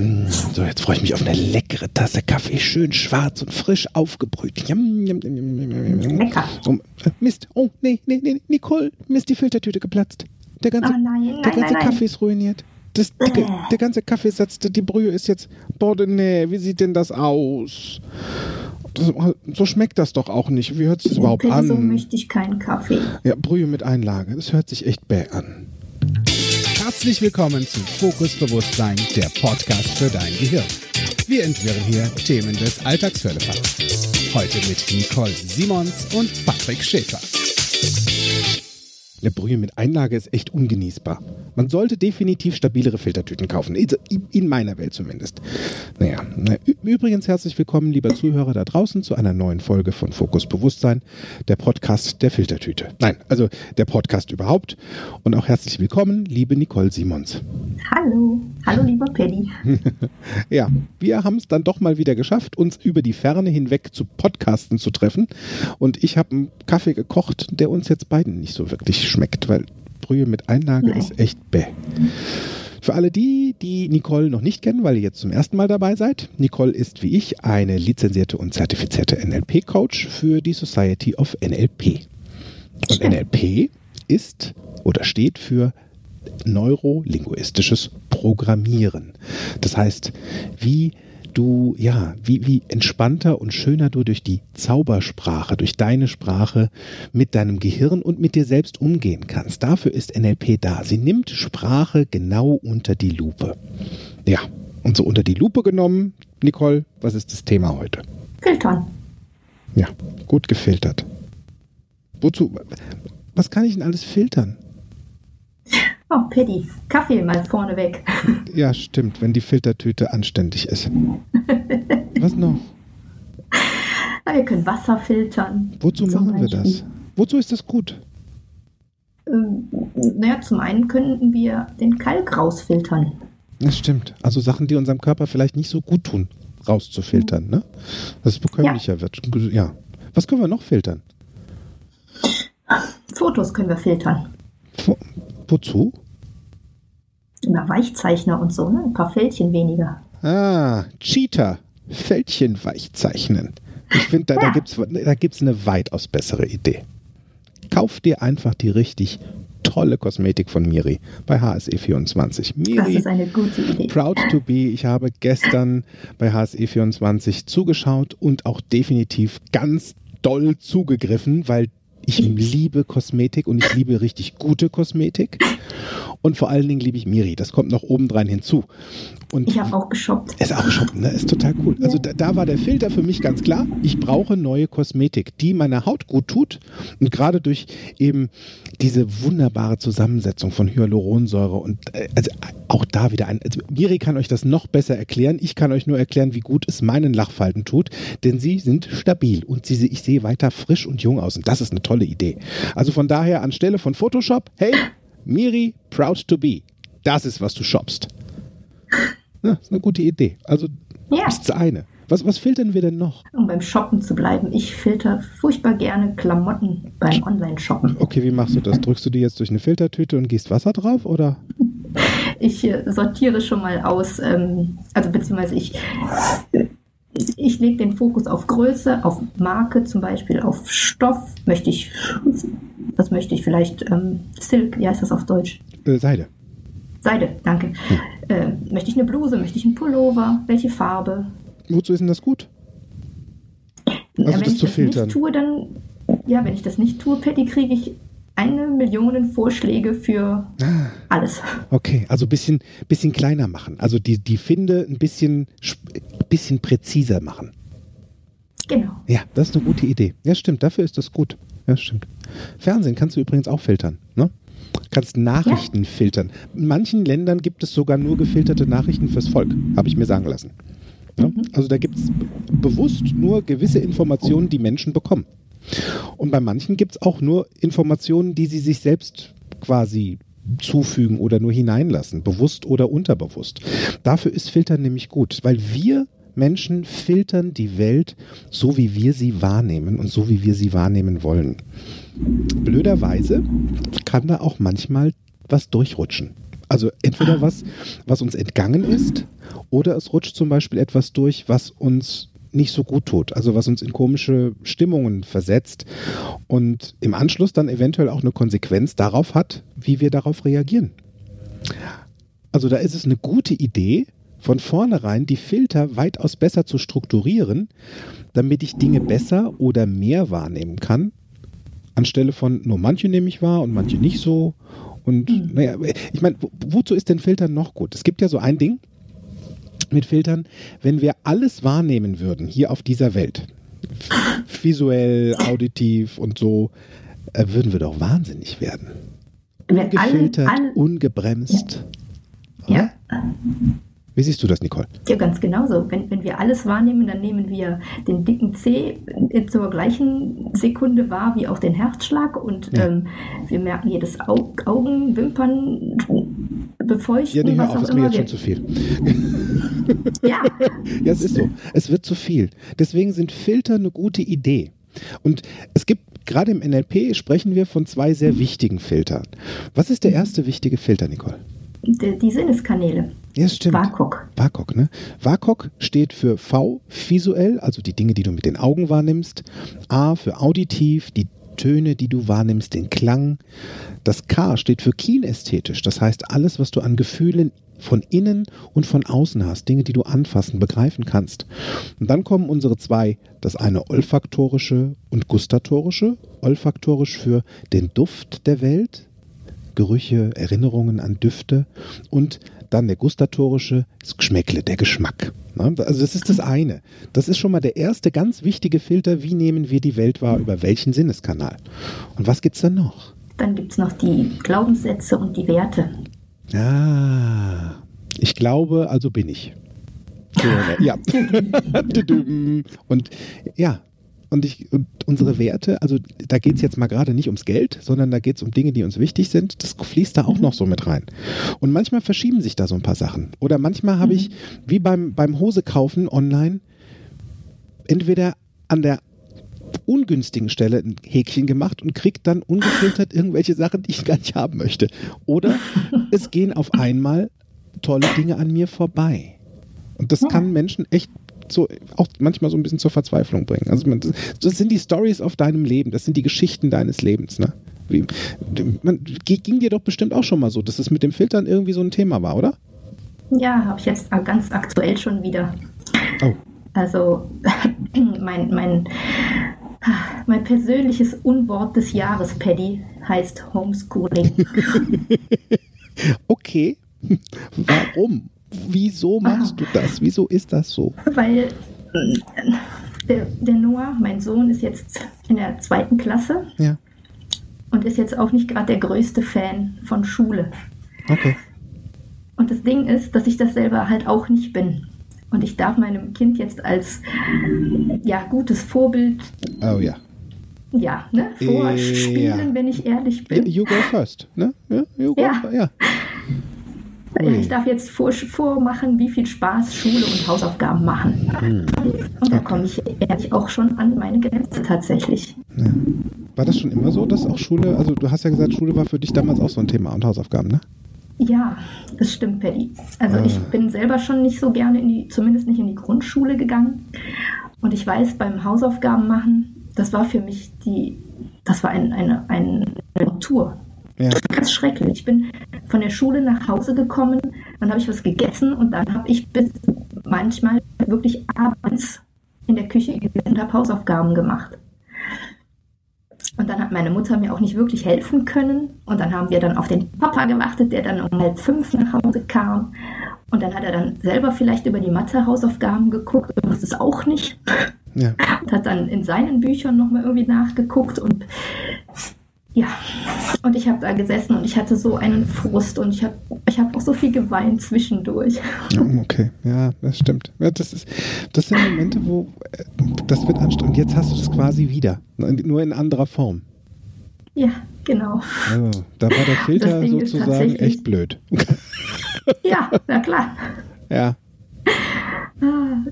Mm, so, jetzt freue ich mich auf eine leckere Tasse Kaffee, schön schwarz und frisch aufgebrüht. Jam, jam, jam, Lecker. Oh, äh, Mist, oh, nee, nee, nee, Nicole, mir ist die Filtertüte geplatzt. Der ganze, Oh nein, der nein, ganze nein. Kaffee ist ruiniert. Das, der, Bäh. der ganze Kaffeesatz, die Brühe ist jetzt, boah, nee, wie sieht denn das aus? Das, so schmeckt das doch auch nicht. Wie hört sich das überhaupt Bitte, So an? möchte ich keinen Kaffee. Ja, Brühe mit Einlage, das hört sich echt bäh an. Herzlich willkommen zu Fokus Bewusstsein, der Podcast für dein Gehirn. Wir entwirren hier Themen des Alltagsfällefalls. Heute mit Nicole Simons und Patrick Schäfer. Eine Brühe mit Einlage ist echt ungenießbar. Man sollte definitiv stabilere Filtertüten kaufen. In meiner Welt zumindest. Naja, übrigens herzlich willkommen, lieber Zuhörer da draußen, zu einer neuen Folge von Fokus Bewusstsein, der Podcast der Filtertüte. Nein, also der Podcast überhaupt. Und auch herzlich willkommen, liebe Nicole Simons. Hallo. Hallo, lieber Paddy. Ja, wir haben es dann doch mal wieder geschafft, uns über die Ferne hinweg zu Podcasten zu treffen. Und ich habe einen Kaffee gekocht, der uns jetzt beiden nicht so wirklich schmeckt, weil Brühe mit Einlage Nee. ist echt bäh. Für alle die, die Nicole noch nicht kennen, weil ihr jetzt zum ersten Mal dabei seid, Nicole ist wie ich eine lizenzierte und zertifizierte NLP-Coach für die Society of NLP. Und. NLP ist oder steht für neurolinguistisches Programmieren. Das heißt, wie du, ja, wie, wie entspannter und schöner du durch die Zaubersprache, durch deine Sprache mit deinem Gehirn und mit dir selbst umgehen kannst. Dafür ist NLP da. Sie nimmt Sprache genau unter die Lupe. Ja, und so unter die Lupe genommen, Nicole, was ist das Thema heute? Filtern. Ja, gut gefiltert. Wozu? Was kann ich denn alles filtern? Oh, Paddy. Kaffee mal vorne weg. Ja, stimmt, wenn die Filtertüte anständig ist. Was noch? Ah, Wir können Wasser filtern. Wozu machen wir das? Beispiel. Wozu ist das gut? Ähm, naja, zum einen könnten wir den Kalk rausfiltern. Das stimmt. Also Sachen, die unserem Körper vielleicht nicht so gut tun, rauszufiltern, ne? Dass es bekömmlicher wird. Ja. Was können wir noch filtern? Fotos können wir filtern. Wo, wozu? Über Weichzeichner und so, ne? Ein paar Fältchen weniger. Ah, Cheater. Fältchen weich zeichnen. Ich finde, da, da Ja. gibt es da gibt's eine weitaus bessere Idee. Kauf dir einfach die richtig tolle Kosmetik von Miri bei HSE24. Das Miri, ist eine gute Idee. Proud to be. Ich habe gestern bei HSE24 zugeschaut und auch definitiv ganz doll zugegriffen, weil ich liebe Kosmetik und ich liebe richtig gute Kosmetik. Und vor allen Dingen liebe ich Miri. Das kommt noch obendrein hinzu. Und Ich habe auch geshoppt. ist auch schon, ne? Ist total cool. Also da, da war der Filter für mich ganz klar. Ich brauche neue Kosmetik, die meiner Haut gut tut. Und gerade durch eben diese wunderbare Zusammensetzung von Hyaluronsäure und äh, also auch da wieder ein. Also Miri kann euch das noch besser erklären. Ich kann euch nur erklären, wie gut es meinen Lachfalten tut, denn sie sind stabil und sie, ich sehe weiter frisch und jung aus. Und das ist eine tolle Idee. Also von daher anstelle von Photoshop, hey, Miri, proud to be. Das ist, was du shoppst. Ja, ist eine gute Idee. Also, Ja. das ist das eine. Was, was filtern wir denn noch? Um beim Shoppen zu bleiben. Ich filter furchtbar gerne Klamotten beim Online-Shoppen. Okay, wie machst du das? Drückst du die jetzt durch eine Filtertüte und gießt Wasser drauf oder? Ich äh, sortiere schon mal aus, ähm, also beziehungsweise ich, ich lege den Fokus auf Größe, auf Marke zum Beispiel, auf Stoff. Möchte ich, was möchte ich vielleicht, ähm, Silk, wie heißt das auf Deutsch? Äh, Seide. Seide, danke. Äh, möchte ich eine Bluse, möchte ich einen Pullover, welche Farbe? Wozu ist denn das gut? Also Ja, wenn das ich zu das filtern. nicht tue, dann, ja, wenn ich das nicht tue, Patty, kriege ich eine Million Vorschläge für Ah. alles. Okay, also bisschen, bisschen kleiner machen. Also die, die Finde ein bisschen, bisschen präziser machen. Genau. Ja, das ist eine gute Idee. Ja, stimmt, dafür ist das gut. Ja, stimmt. Fernsehen kannst du übrigens auch filtern. Ne? Kannst Nachrichten filtern. In manchen Ländern gibt es sogar nur gefilterte Nachrichten fürs Volk, habe ich mir sagen lassen. Ne? Also da gibt es bewusst nur gewisse Informationen, die Menschen bekommen. Und bei manchen gibt es auch nur Informationen, die sie sich selbst quasi zufügen oder nur hineinlassen, bewusst oder unterbewusst. Dafür ist Filtern nämlich gut, weil wir Menschen filtern die Welt so, wie wir sie wahrnehmen und so, wie wir sie wahrnehmen wollen. Blöderweise kann da auch manchmal was durchrutschen. Also entweder was, was uns entgangen ist, oder es rutscht zum Beispiel etwas durch, was uns nicht so gut tut, also was uns in komische Stimmungen versetzt und im Anschluss dann eventuell auch eine Konsequenz darauf hat, wie wir darauf reagieren. Also da ist es eine gute Idee, von vornherein die Filter weitaus besser zu strukturieren, damit ich Dinge besser oder mehr wahrnehmen kann, anstelle von nur manche nehme ich wahr und manche nicht so. Und mhm. naja, ich meine, wozu ist denn Filtern noch gut? Es gibt ja so ein Ding mit Filtern, wenn wir alles wahrnehmen würden hier auf dieser Welt, visuell, auditiv und so, äh, würden wir doch wahnsinnig werden. Ungefiltert, ungebremst. Ja. ja. Wie siehst du das, Nicole? Ja, ganz genauso. Wenn, wenn wir alles wahrnehmen, dann nehmen wir den dicken C zur gleichen Sekunde wahr wie auch den Herzschlag und ja. ähm, wir merken jedes Au Augen, Wimpern, Befeuchten. Ja, nee, hör auf, ist mir jetzt schon zu viel. ja. ja, es ist so. Es wird zu viel. Deswegen sind Filter eine gute Idee. Und es gibt gerade im NLP sprechen wir von zwei sehr wichtigen Filtern. Was ist der erste wichtige Filter, Nicole? Die, die Sinneskanäle. Ja, stimmt. WAKOK. WAKOK, ne? WAKOK steht für V, visuell, also die Dinge, die du mit den Augen wahrnimmst. A für auditiv, die Töne, die du wahrnimmst, den Klang. Das K steht für kinästhetisch, das heißt alles, was du an Gefühlen von innen und von außen hast, Dinge, die du anfassen, begreifen kannst. Und dann kommen unsere zwei, das eine olfaktorische und gustatorische. Olfaktorisch für den Duft der Welt, Gerüche, Erinnerungen an Düfte und dann der gustatorische, das Geschmäckle, der Geschmack. Also das ist das eine. Das ist schon mal der erste ganz wichtige Filter, wie nehmen wir die Welt wahr, über welchen Sinneskanal. Und was gibt es dann noch? Dann gibt es noch die Glaubenssätze und die Werte. Ah, ich glaube, also bin ich. Ja. und ja, und, ich, und unsere Werte, also da geht es jetzt mal gerade nicht ums Geld, sondern da geht es um Dinge, die uns wichtig sind. Das fließt da auch mhm. noch so mit rein. Und manchmal verschieben sich da so ein paar Sachen. Oder manchmal habe mhm. ich, wie beim, beim Hose kaufen online, entweder an der ungünstigen Stelle ein Häkchen gemacht und kriegt dann ungefiltert irgendwelche Sachen, die ich gar nicht haben möchte. Oder es gehen auf einmal tolle Dinge an mir vorbei. Und das kann Menschen echt so auch manchmal so ein bisschen zur Verzweiflung bringen. Also man, das sind die Stories auf deinem Leben, das sind die Geschichten deines Lebens, ne? Wie, man, ging dir doch bestimmt auch schon mal so, dass es mit dem Filtern irgendwie so ein Thema war, oder? Ja, habe ich jetzt ganz aktuell schon wieder. Oh. Also mein, mein, mein persönliches Unwort des Jahres, Paddy, heißt Homeschooling. okay. Warum? Wieso machst du das? Wieso ist das so? Weil äh, der, der, Noah, mein Sohn, ist jetzt in der zweiten Klasse ja. und ist jetzt auch nicht gerade der größte Fan von Schule. Okay. Und das Ding ist, dass ich das selber halt auch nicht bin. Und ich darf meinem Kind jetzt als ja, gutes Vorbild. Oh ja. Ja, ne? Vorspielen, ja. wenn ich ehrlich bin. You go first, ne? You go ja. ja. Ich darf jetzt vor, vormachen, wie viel Spaß Schule und Hausaufgaben machen. Hm. Und da komme ich ehrlich auch schon an meine Grenze tatsächlich. Ja. War das schon immer so, dass auch Schule, also du hast ja gesagt, Schule war für dich damals auch so ein Thema und Hausaufgaben, ne? Ja, das stimmt, Paddy. Also ah. ich bin selber schon nicht so gerne in die, zumindest nicht in die Grundschule gegangen. Und ich weiß, beim Hausaufgaben machen, das war für mich die, das war ein, eine, eine Tortur. Ja. Ganz schrecklich. Ich bin von der Schule nach Hause gekommen, dann habe ich was gegessen und dann habe ich bis manchmal wirklich abends in der Küche gesessen und habe Hausaufgaben gemacht. Und dann hat meine Mutter mir auch nicht wirklich helfen können. Und dann haben wir dann auf den Papa gewartet, der dann um halb fünf nach Hause kam. Und dann hat er dann selber vielleicht über die Mathe-Hausaufgaben geguckt und wusste es auch nicht. Ja. Und hat dann in seinen Büchern nochmal irgendwie nachgeguckt. Und ja, und ich habe da gesessen und ich hatte so einen Frust und ich habe ich hab auch so viel geweint zwischendurch. Okay, ja, das stimmt. Das, ist, das sind Momente, wo äh, das wird anstrengend. Jetzt hast du das quasi wieder, nur in anderer Form. Ja, genau. Also, da war der Filter sozusagen echt blöd. ja, na klar. Ja. Ah,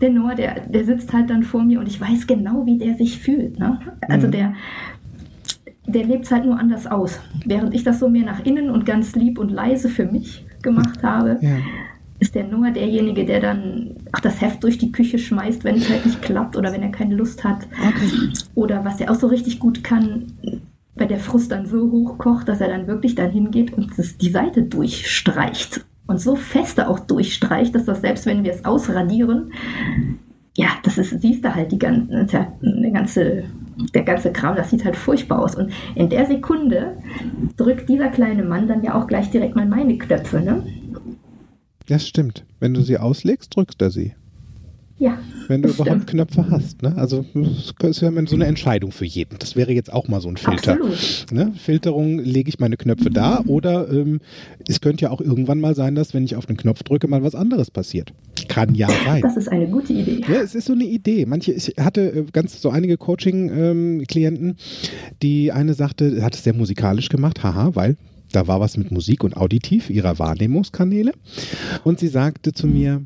der Noah, der, der sitzt halt dann vor mir und ich weiß genau, wie der sich fühlt. Ne? Also mhm. der der lebt es halt nur anders aus. Während ich das so mehr nach innen und ganz lieb und leise für mich gemacht habe, ja. ist der Noah derjenige, der dann ach, das Heft durch die Küche schmeißt, wenn es halt nicht klappt oder wenn er keine Lust hat. Okay. Oder was er auch so richtig gut kann, weil der Frust dann so hochkocht, dass er dann wirklich dann hingeht und die Seite durchstreicht. Und so feste auch durchstreicht, dass das selbst wenn wir es ausradieren, ja, das ist, siehst du halt die ganze, eine ganze der ganze Kram, das sieht halt furchtbar aus. Und in der Sekunde drückt dieser kleine Mann dann ja auch gleich direkt mal meine Knöpfe, ne? Das stimmt. Wenn du sie auslegst, drückst er sie. Ja. Wenn du überhaupt stimmt. Knöpfe hast. Ne? Also das ist ja so eine Entscheidung für jeden. Das wäre jetzt auch mal so ein Filter. Absolut. Ne? Filterung, lege ich meine Knöpfe da oder ähm, es könnte ja auch irgendwann mal sein, dass wenn ich auf den Knopf drücke, mal was anderes passiert. Kann ja sein. Das ist eine gute Idee. Ja, es ist so eine Idee. Manche, ich hatte äh, ganz so einige Coaching-Klienten, ähm, die eine sagte, hat es sehr musikalisch gemacht, haha, weil da war was mit Musik und auditiv ihrer Wahrnehmungskanäle. Und sie sagte zu mir,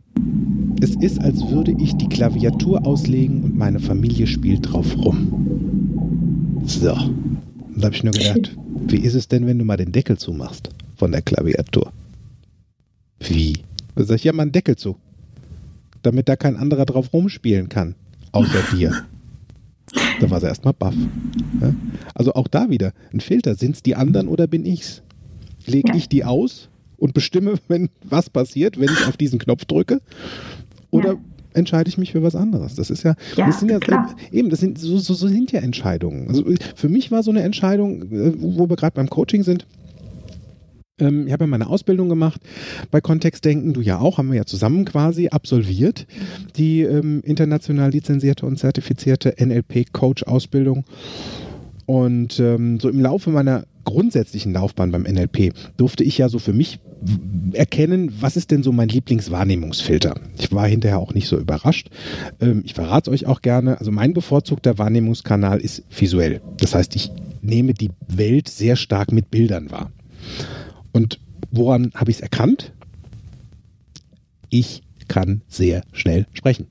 es ist, als würde ich die Klaviatur auslegen und meine Familie spielt drauf rum. So. Und da habe ich nur gedacht, wie ist es denn, wenn du mal den Deckel zumachst von der Klaviatur? Wie? Da sag ich, ja, mal einen Deckel zu. Damit da kein anderer drauf rumspielen kann. Außer dir. Da war sie erstmal baff. Also auch da wieder ein Filter. Sind es die anderen oder bin ich's? Lege ich die aus und bestimme, wenn was passiert, wenn ich auf diesen Knopf drücke? Oder ja. entscheide ich mich für was anderes? Das ist ja, ja das sind ja klar. eben, das sind so, so, so, sind ja Entscheidungen. Also für mich war so eine Entscheidung, äh, wo wir gerade beim Coaching sind. Ähm, ich habe ja meine Ausbildung gemacht bei Kontextdenken, du ja auch, haben wir ja zusammen quasi absolviert, die ähm, international lizenzierte und zertifizierte NLP-Coach-Ausbildung. Und ähm, so im Laufe meiner grundsätzlichen Laufbahn beim NLP durfte ich ja so für mich erkennen, was ist denn so mein Lieblingswahrnehmungsfilter. Ich war hinterher auch nicht so überrascht. Ähm, ich verrate es euch auch gerne. Also mein bevorzugter Wahrnehmungskanal ist visuell. Das heißt, ich nehme die Welt sehr stark mit Bildern wahr. Und woran habe ich es erkannt? Ich kann sehr schnell sprechen.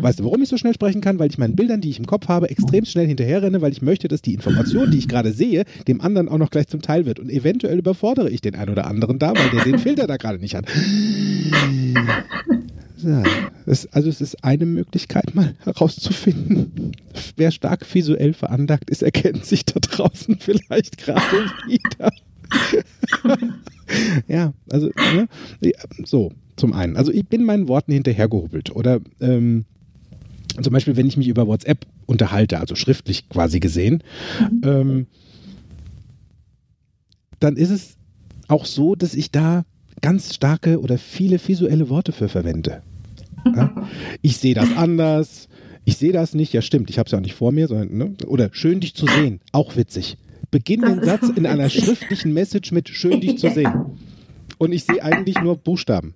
Weißt du, warum ich so schnell sprechen kann? Weil ich meinen Bildern, die ich im Kopf habe, extrem schnell hinterherrenne, weil ich möchte, dass die Information, die ich gerade sehe, dem anderen auch noch gleich zum Teil wird. Und eventuell überfordere ich den einen oder anderen da, weil der den Filter da gerade nicht hat. Ja, es, also es ist eine Möglichkeit, mal herauszufinden, wer stark visuell veranlagt ist, erkennt sich da draußen vielleicht gerade wieder. ja, also ne? so zum einen. Also ich bin meinen Worten hinterhergehobelt oder ähm, zum Beispiel, wenn ich mich über WhatsApp unterhalte, also schriftlich quasi gesehen, mhm. ähm, dann ist es auch so, dass ich da ganz starke oder viele visuelle Worte für verwende. Ja? Ich sehe das anders, ich sehe das nicht, ja stimmt, ich habe es ja auch nicht vor mir, sondern, ne? oder schön dich zu sehen, auch witzig. Beginn den Satz in einer schriftlichen Message mit schön dich zu sehen. Und ich sehe eigentlich nur Buchstaben.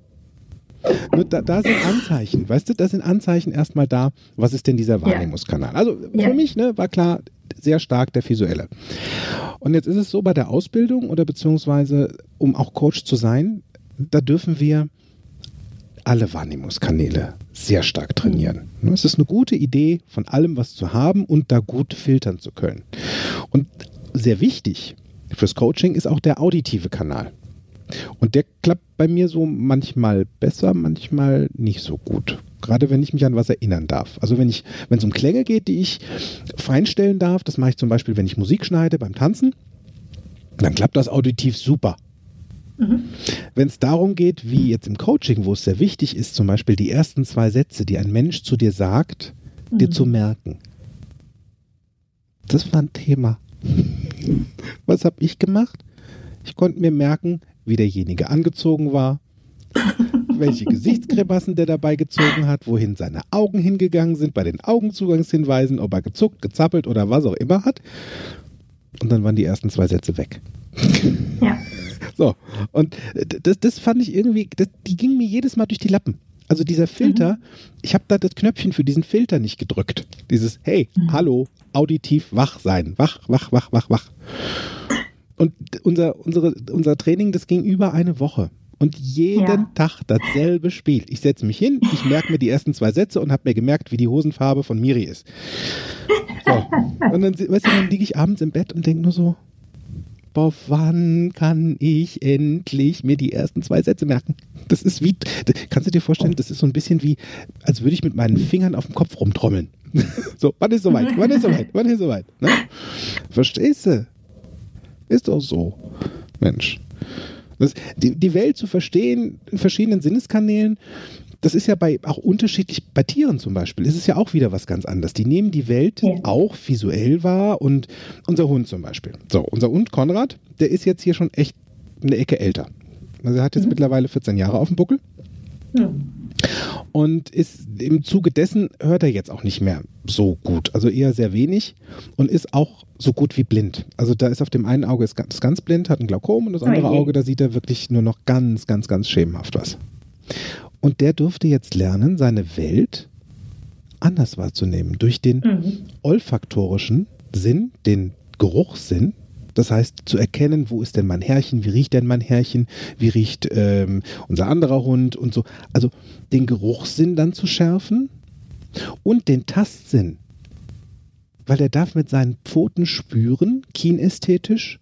Nur da, da, sind Anzeichen, weißt du, da sind Anzeichen erstmal da, was ist denn dieser Wahrnehmungskanal? Also für mich ne, war klar, sehr stark der visuelle. Und jetzt ist es so bei der Ausbildung oder beziehungsweise, um auch Coach zu sein, da dürfen wir alle Wahrnehmungskanäle sehr stark trainieren. Ne, es ist eine gute Idee, von allem was zu haben und da gut filtern zu können. Und sehr wichtig fürs Coaching ist auch der auditive Kanal. Und der klappt bei mir so manchmal besser, manchmal nicht so gut. Gerade wenn ich mich an was erinnern darf. Also wenn ich, wenn es um Klänge geht, die ich feinstellen darf, das mache ich zum Beispiel, wenn ich Musik schneide beim Tanzen, dann klappt das auditiv super. Mhm. Wenn es darum geht, wie jetzt im Coaching, wo es sehr wichtig ist, zum Beispiel die ersten zwei Sätze, die ein Mensch zu dir sagt, mhm. dir zu merken. Das war ein Thema. Was habe ich gemacht? Ich konnte mir merken, wie derjenige angezogen war, welche Gesichtskrebassen der dabei gezogen hat, wohin seine Augen hingegangen sind, bei den Augenzugangshinweisen, ob er gezuckt, gezappelt oder was auch immer hat. Und dann waren die ersten zwei Sätze weg. Ja. So, und das, das fand ich irgendwie, das, die ging mir jedes Mal durch die Lappen. Also dieser Filter, mhm. ich habe da das Knöpfchen für diesen Filter nicht gedrückt. Dieses, hey, mhm. hallo, auditiv wach sein. Wach, wach, wach, wach, wach. Und unser, unsere, unser Training, das ging über eine Woche. Und jeden ja. Tag dasselbe Spiel. Ich setze mich hin, ich merke mir die ersten zwei Sätze und habe mir gemerkt, wie die Hosenfarbe von Miri ist. So. Und dann, weißt du, dann liege ich abends im Bett und denke nur so, boah, wann kann ich endlich mir die ersten zwei Sätze merken? Das ist wie, kannst du dir vorstellen, das ist so ein bisschen wie, als würde ich mit meinen Fingern auf dem Kopf rumtrommeln. so, wann ist soweit? Wann ist soweit? Wann ist soweit? Ne? Verstehst du? Ist doch so. Mensch. Das, die, die Welt zu verstehen in verschiedenen Sinneskanälen, das ist ja bei auch unterschiedlich, bei Tieren zum Beispiel, ist es ja auch wieder was ganz anderes. Die nehmen die Welt ja. auch visuell wahr und unser Hund zum Beispiel. So, unser Hund Konrad, der ist jetzt hier schon echt eine Ecke älter. Also er hat jetzt mhm. mittlerweile 14 Jahre auf dem Buckel. Mhm. Und ist im Zuge dessen hört er jetzt auch nicht mehr so gut, also eher sehr wenig und ist auch so gut wie blind. Also da ist auf dem einen Auge ist ganz, ganz blind, hat ein Glaukom und das andere Auge, da sieht er wirklich nur noch ganz, ganz, ganz schemenhaft was. Und der durfte jetzt lernen, seine Welt anders wahrzunehmen. Durch den mhm. olfaktorischen Sinn, den Geruchssinn. Das heißt, zu erkennen, wo ist denn mein Herrchen, wie riecht denn mein Herrchen, wie riecht ähm, unser anderer Hund und so. Also den Geruchssinn dann zu schärfen und den Tastsinn. Weil er darf mit seinen Pfoten spüren, kinästhetisch,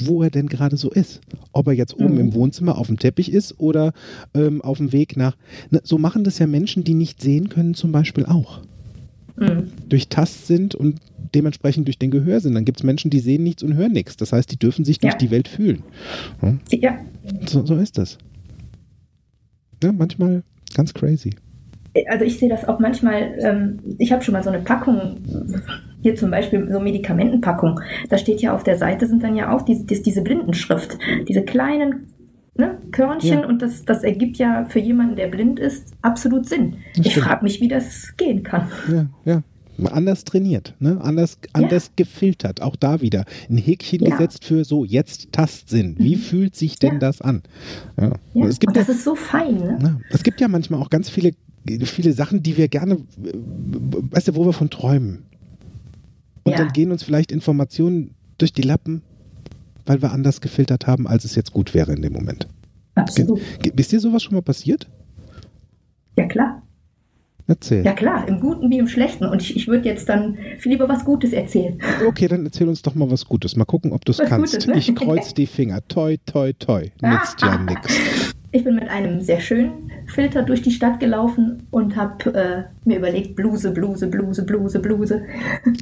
wo er denn gerade so ist. Ob er jetzt oben mhm. im Wohnzimmer auf dem Teppich ist oder ähm, auf dem Weg nach. Ne, so machen das ja Menschen, die nicht sehen können, zum Beispiel auch. Mhm. Durch Tastsinn und dementsprechend durch den Gehörsinn. Dann gibt es Menschen, die sehen nichts und hören nichts. Das heißt, die dürfen sich ja. durch die Welt fühlen. Hm? Ja. So, so ist das. Ja, manchmal ganz crazy also ich sehe das auch manchmal, ähm, ich habe schon mal so eine Packung, hier zum Beispiel so Medikamentenpackung, da steht ja auf der Seite sind dann ja auch diese, diese Blindenschrift, diese kleinen ne, Körnchen ja. und das, das ergibt ja für jemanden, der blind ist, absolut Sinn. ich frage mich, wie das gehen kann. Ja, ja. Anders trainiert, ne? anders, anders ja. gefiltert, auch da wieder. Ein Häkchen ja. gesetzt für so, jetzt Tastsinn. Wie mhm. fühlt sich denn das an? Ja. Es gibt und das ist so fein. Ne? Es gibt ja manchmal auch ganz viele viele Sachen, die wir gerne, weißt du, wo wir von träumen. Und ja. dann gehen uns vielleicht Informationen durch die Lappen, weil wir anders gefiltert haben, als es jetzt gut wäre in dem Moment. Absolut. Ist dir sowas schon mal passiert? Ja, klar. Erzähl. Ja klar, im Guten wie im Schlechten. Und ich, ich würde jetzt dann viel lieber was Gutes erzählen. Okay, dann erzähl uns doch mal was Gutes. Mal gucken, ob du es kannst. Gutes, ne? Ich kreuz die Finger. Toi, toi, toi. Nützt ja nichts. Ich bin mit einem sehr schönen Filter durch die Stadt gelaufen und habe äh, mir überlegt, Bluse, Bluse, Bluse, Bluse, Bluse.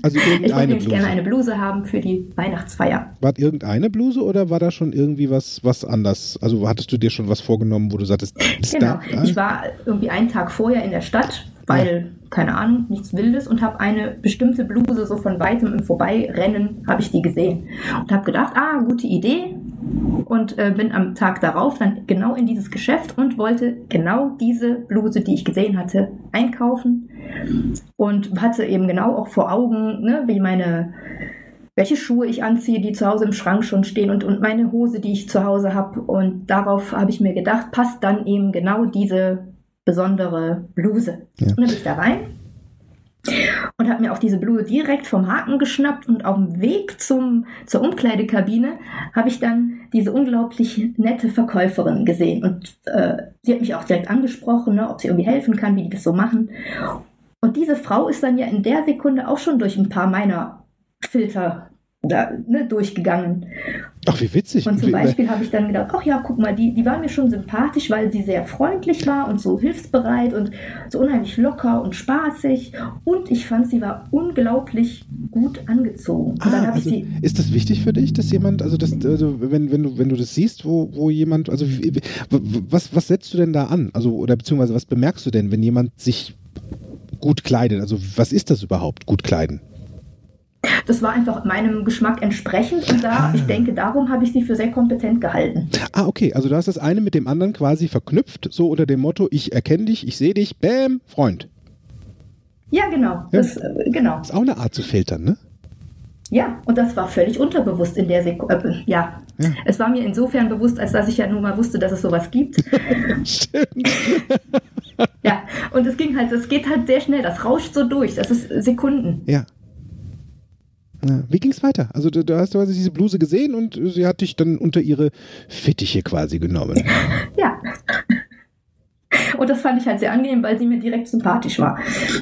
Also irgendeine ich wollte nämlich gerne eine Bluse haben für die Weihnachtsfeier. War irgendeine Bluse oder war da schon irgendwie was, was anders? Also hattest du dir schon was vorgenommen, wo du sagtest, genau. Da? Ich war irgendwie einen Tag vorher in der Stadt, weil keine Ahnung, nichts Wildes und habe eine bestimmte Bluse so von weitem im Vorbeirennen, habe ich die gesehen und habe gedacht, ah, gute Idee und äh, bin am Tag darauf dann genau in dieses Geschäft und wollte genau diese Bluse, die ich gesehen hatte, einkaufen und hatte eben genau auch vor Augen, ne, wie meine welche Schuhe ich anziehe, die zu Hause im Schrank schon stehen und, und meine Hose, die ich zu Hause habe. Und darauf habe ich mir gedacht, passt dann eben genau diese besondere Bluse. Ja. Und dann bin ich da rein und habe mir auch diese Bluse direkt vom Haken geschnappt und auf dem Weg zum, zur Umkleidekabine habe ich dann diese unglaublich nette Verkäuferin gesehen und äh, sie hat mich auch direkt angesprochen, ne, ob sie irgendwie helfen kann, wie die das so machen. Und diese Frau ist dann ja in der Sekunde auch schon durch ein paar meiner Filter da, ne, durchgegangen. Ach, wie witzig. Und zum Beispiel habe ich dann gedacht, ach ja, guck mal, die, die war mir schon sympathisch, weil sie sehr freundlich war und so hilfsbereit und so unheimlich locker und spaßig. Und ich fand, sie war unglaublich gut angezogen. Ah, also ist das wichtig für dich, dass jemand, also, das, also wenn, wenn, du, wenn du das siehst, wo, wo jemand, also was, was setzt du denn da an? Also, oder beziehungsweise was bemerkst du denn, wenn jemand sich gut kleidet? Also was ist das überhaupt, gut kleiden? Das war einfach meinem Geschmack entsprechend und da, ah. ich denke, darum habe ich sie für sehr kompetent gehalten. Ah, okay. Also du hast das eine mit dem anderen quasi verknüpft, so unter dem Motto, ich erkenne dich, ich sehe dich, bäm, Freund. Ja, genau. Ja. Das, äh, genau. Ist auch eine Art zu filtern, ne? Ja, und das war völlig unterbewusst in der Sekunde. Äh, ja. ja. es war mir insofern bewusst, als dass ich ja nun mal wusste, dass es sowas gibt. Stimmt. ja, und es ging halt, es geht halt sehr schnell, das rauscht so durch, das ist Sekunden. Ja. Ja. Wie ging es weiter? Also du, du hast quasi diese Bluse gesehen und sie hat dich dann unter ihre Fittiche quasi genommen. Ja. Und das fand ich halt sehr angenehm, weil sie mir direkt sympathisch war.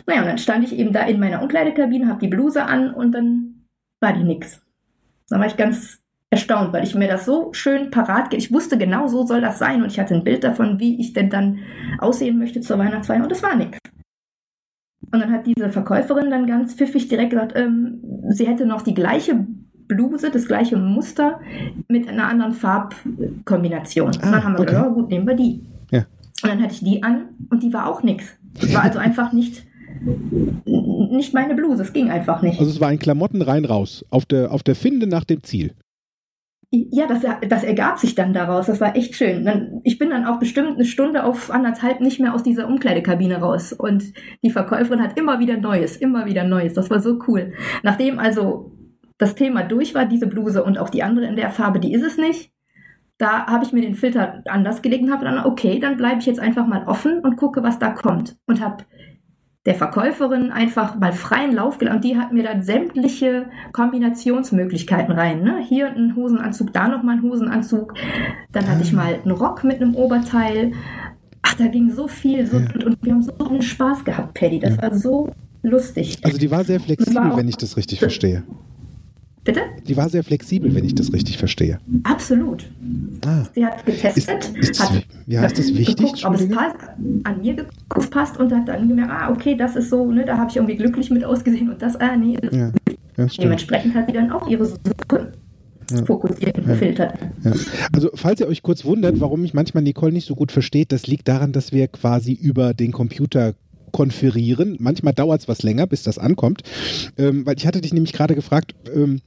Naja, und dann stand ich eben da in meiner Umkleidekabine, habe die Bluse an und dann war die nix. Da war ich ganz erstaunt, weil ich mir das so schön parat, ich wusste genau so soll das sein und ich hatte ein Bild davon, wie ich denn dann aussehen möchte zur Weihnachtsfeier und das war nichts. Und dann hat diese Verkäuferin dann ganz pfiffig direkt gesagt, ähm, sie hätte noch die gleiche Bluse, das gleiche Muster mit einer anderen Farbkombination. Ah, und dann haben wir okay. gesagt, oh, gut, nehmen wir die. Ja. Und dann hatte ich die an und die war auch nichts. Es war also einfach nicht, nicht meine Bluse. Es ging einfach nicht. Also es war ein Klamotten rein raus. Auf der, auf der Finde nach dem Ziel. Ja, das, das ergab sich dann daraus. Das war echt schön. Ich bin dann auch bestimmt eine Stunde auf anderthalb nicht mehr aus dieser Umkleidekabine raus. Und die Verkäuferin hat immer wieder Neues, immer wieder Neues. Das war so cool. Nachdem also das Thema durch war, diese Bluse und auch die andere in der Farbe, die ist es nicht. Da habe ich mir den Filter anders gelegt und habe dann, okay, dann bleibe ich jetzt einfach mal offen und gucke, was da kommt. Und habe der Verkäuferin einfach mal freien Lauf gelassen. Und die hat mir dann sämtliche Kombinationsmöglichkeiten rein. Ne? Hier ein Hosenanzug, da nochmal ein Hosenanzug. Dann hatte ich ah. mal einen Rock mit einem Oberteil. Ach, da ging so viel. So, ja. und, und, wir haben so einen Spaß gehabt, Paddy. Das ja. war so lustig. Also die war sehr flexibel, war wenn ich das richtig verstehe. Bitte? Die war sehr flexibel, wenn ich das richtig verstehe. Absolut. Ah. Sie hat getestet, ist, ist, hat ja, ist das wichtig, geguckt, ob es passt, an mir passt und hat dann gemerkt, ah, okay, das ist so, ne, da habe ich irgendwie glücklich mit ausgesehen und das, ah, nee. Ja, ja, Dementsprechend hat sie dann auch ihre Suche ja. fokussiert und gefiltert. Ja. Also, falls ihr euch kurz wundert, warum mich manchmal Nicole nicht so gut versteht, das liegt daran, dass wir quasi über den Computer konferieren. Manchmal dauert es was länger, bis das ankommt. Ähm, weil ich hatte dich nämlich gerade gefragt, ähm,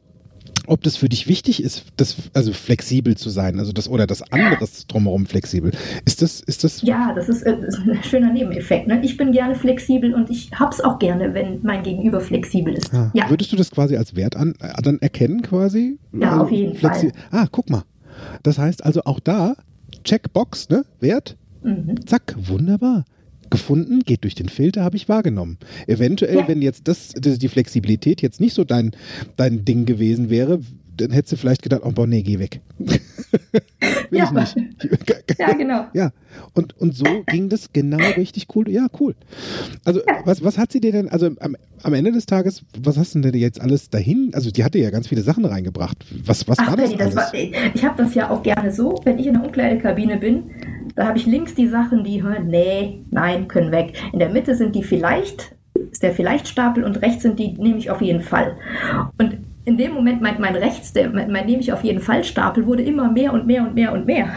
ob das für dich wichtig ist, das, also flexibel zu sein, also das oder das anderes drumherum flexibel. Ist das, ist das? Ja, das ist, äh, ist ein schöner Nebeneffekt. Ne? Ich bin gerne flexibel und ich hab's auch gerne, wenn mein Gegenüber flexibel ist. Ah, ja. Würdest du das quasi als Wert an, äh, dann erkennen quasi? Ja, also auf jeden Fall. Ah, guck mal. Das heißt also auch da, Checkbox, ne? Wert? Mhm. Zack, wunderbar gefunden, geht durch den Filter, habe ich wahrgenommen. Eventuell, ja. wenn jetzt das, die Flexibilität jetzt nicht so dein, dein Ding gewesen wäre, dann hättest du vielleicht gedacht, oh boah, nee, geh weg. Will ja. ich nicht. ja, genau. Ja, und, und so ging das genau richtig cool. Ja, cool. Also, ja. Was, was hat sie dir denn, also am, am Ende des Tages, was hast du denn jetzt alles dahin? Also, die hatte ja ganz viele Sachen reingebracht. Was, was Ach, war das? Benni, das war, ich habe das ja auch gerne so, wenn ich in der Umkleidekabine bin, da habe ich links die Sachen, die nee, nein, können weg. In der Mitte sind die vielleicht, ist der vielleicht Stapel und rechts sind die, nehme ich auf jeden Fall. Und in dem Moment mein, mein rechts, der, mein, mein nehme ich auf jeden Fall Stapel wurde immer mehr und mehr und mehr und mehr.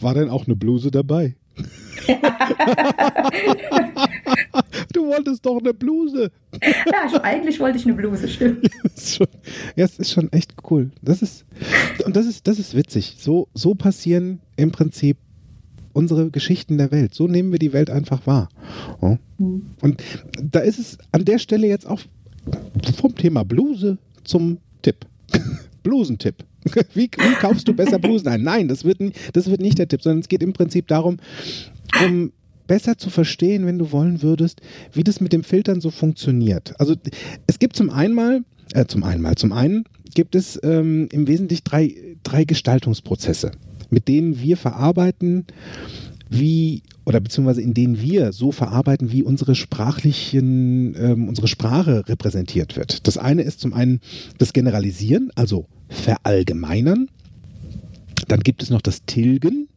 War denn auch eine Bluse dabei? du wolltest doch eine Bluse. ja, also eigentlich wollte ich eine Bluse, stimmt. ja, es ist schon echt cool. Das ist, und das ist, das ist witzig. So, so passieren im Prinzip unsere Geschichten der Welt. So nehmen wir die Welt einfach wahr. Mhm. Und da ist es an der Stelle jetzt auch vom Thema Bluse zum Tipp. Blusentipp. Wie, wie, kaufst du besser Blusen ein? Nein, das wird, das wird nicht der Tipp, sondern es geht im Prinzip darum, um besser zu verstehen, wenn du wollen würdest, wie das mit dem Filtern so funktioniert. Also es gibt zum einen äh, zum einen zum einen gibt es ähm, im Wesentlichen drei, drei Gestaltungsprozesse mit denen wir verarbeiten, wie oder beziehungsweise in denen wir so verarbeiten, wie unsere sprachlichen, ähm, unsere Sprache repräsentiert wird. Das eine ist zum einen das Generalisieren, also verallgemeinern. Dann gibt es noch das Tilgen